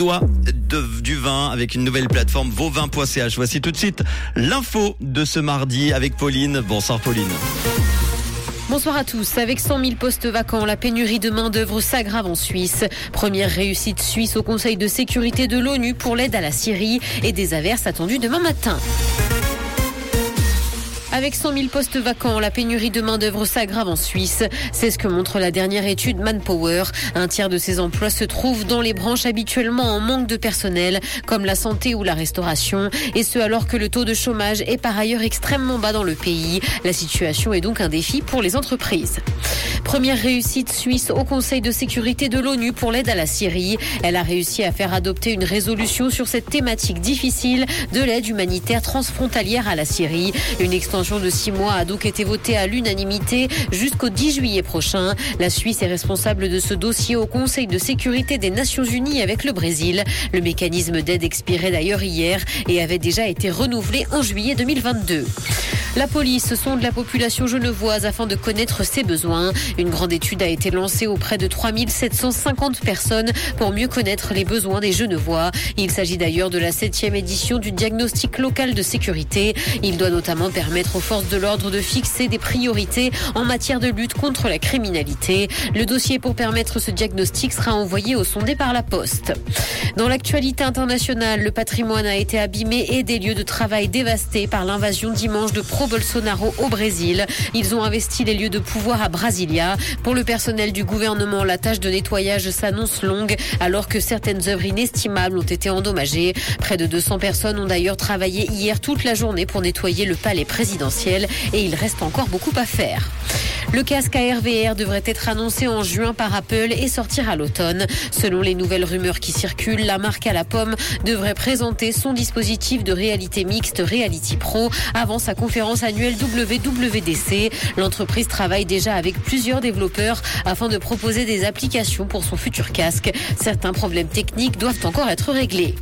doigt du vin avec une nouvelle plateforme vauvin.ch. Voici tout de suite l'info de ce mardi avec Pauline. Bonsoir Pauline. Bonsoir à tous. Avec 100 000 postes vacants, la pénurie de main-d'œuvre s'aggrave en Suisse. Première réussite suisse au Conseil de sécurité de l'ONU pour l'aide à la Syrie et des averses attendues demain matin. Avec 100 000 postes vacants, la pénurie de main-d'œuvre s'aggrave en Suisse. C'est ce que montre la dernière étude Manpower. Un tiers de ces emplois se trouvent dans les branches habituellement en manque de personnel, comme la santé ou la restauration. Et ce, alors que le taux de chômage est par ailleurs extrêmement bas dans le pays. La situation est donc un défi pour les entreprises. Première réussite suisse au Conseil de sécurité de l'ONU pour l'aide à la Syrie. Elle a réussi à faire adopter une résolution sur cette thématique difficile de l'aide humanitaire transfrontalière à la Syrie. Une extension de six mois a donc été votée à l'unanimité jusqu'au 10 juillet prochain. La Suisse est responsable de ce dossier au Conseil de sécurité des Nations Unies avec le Brésil. Le mécanisme d'aide expirait d'ailleurs hier et avait déjà été renouvelé en juillet 2022. La police sonde la population genevoise afin de connaître ses besoins. Une grande étude a été lancée auprès de 3750 personnes pour mieux connaître les besoins des Genevois. Il s'agit d'ailleurs de la septième édition du diagnostic local de sécurité. Il doit notamment permettre aux forces de l'ordre de fixer des priorités en matière de lutte contre la criminalité. Le dossier pour permettre ce diagnostic sera envoyé au sondé par la poste. Dans l'actualité internationale, le patrimoine a été abîmé et des lieux de travail dévastés par l'invasion dimanche de pro-Bolsonaro au Brésil. Ils ont investi les lieux de pouvoir à Brasilia. Pour le personnel du gouvernement, la tâche de nettoyage s'annonce longue alors que certaines œuvres inestimables ont été endommagées. Près de 200 personnes ont d'ailleurs travaillé hier toute la journée pour nettoyer le palais présidentiel et il reste encore beaucoup à faire. Le casque ARVR devrait être annoncé en juin par Apple et sortir à l'automne. Selon les nouvelles rumeurs qui circulent, la marque à la pomme devrait présenter son dispositif de réalité mixte Reality Pro avant sa conférence annuelle WWDC. L'entreprise travaille déjà avec plusieurs développeurs afin de proposer des applications pour son futur casque. Certains problèmes techniques doivent encore être réglés.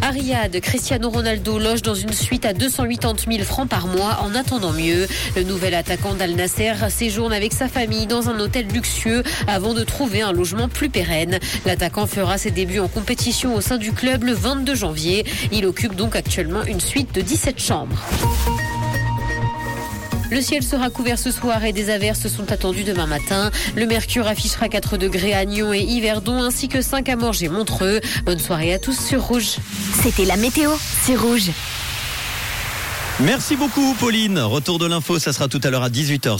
À Riyad, Cristiano Ronaldo loge dans une suite à 280 000 francs par mois en attendant mieux. Le nouvel attaquant d'Al Nasser séjourne avec sa famille dans un hôtel luxueux avant de trouver un logement plus pérenne. L'attaquant fera ses débuts en compétition au sein du club le 22 janvier. Il occupe donc actuellement une suite de 17 chambres. Le ciel sera couvert ce soir et des averses sont attendues demain matin. Le mercure affichera 4 degrés à Nyon et Yverdon ainsi que 5 à Morges et Montreux. Bonne soirée à tous sur Rouge. C'était la météo, c'est rouge. Merci beaucoup Pauline. Retour de l'info, ça sera tout à l'heure à 18h.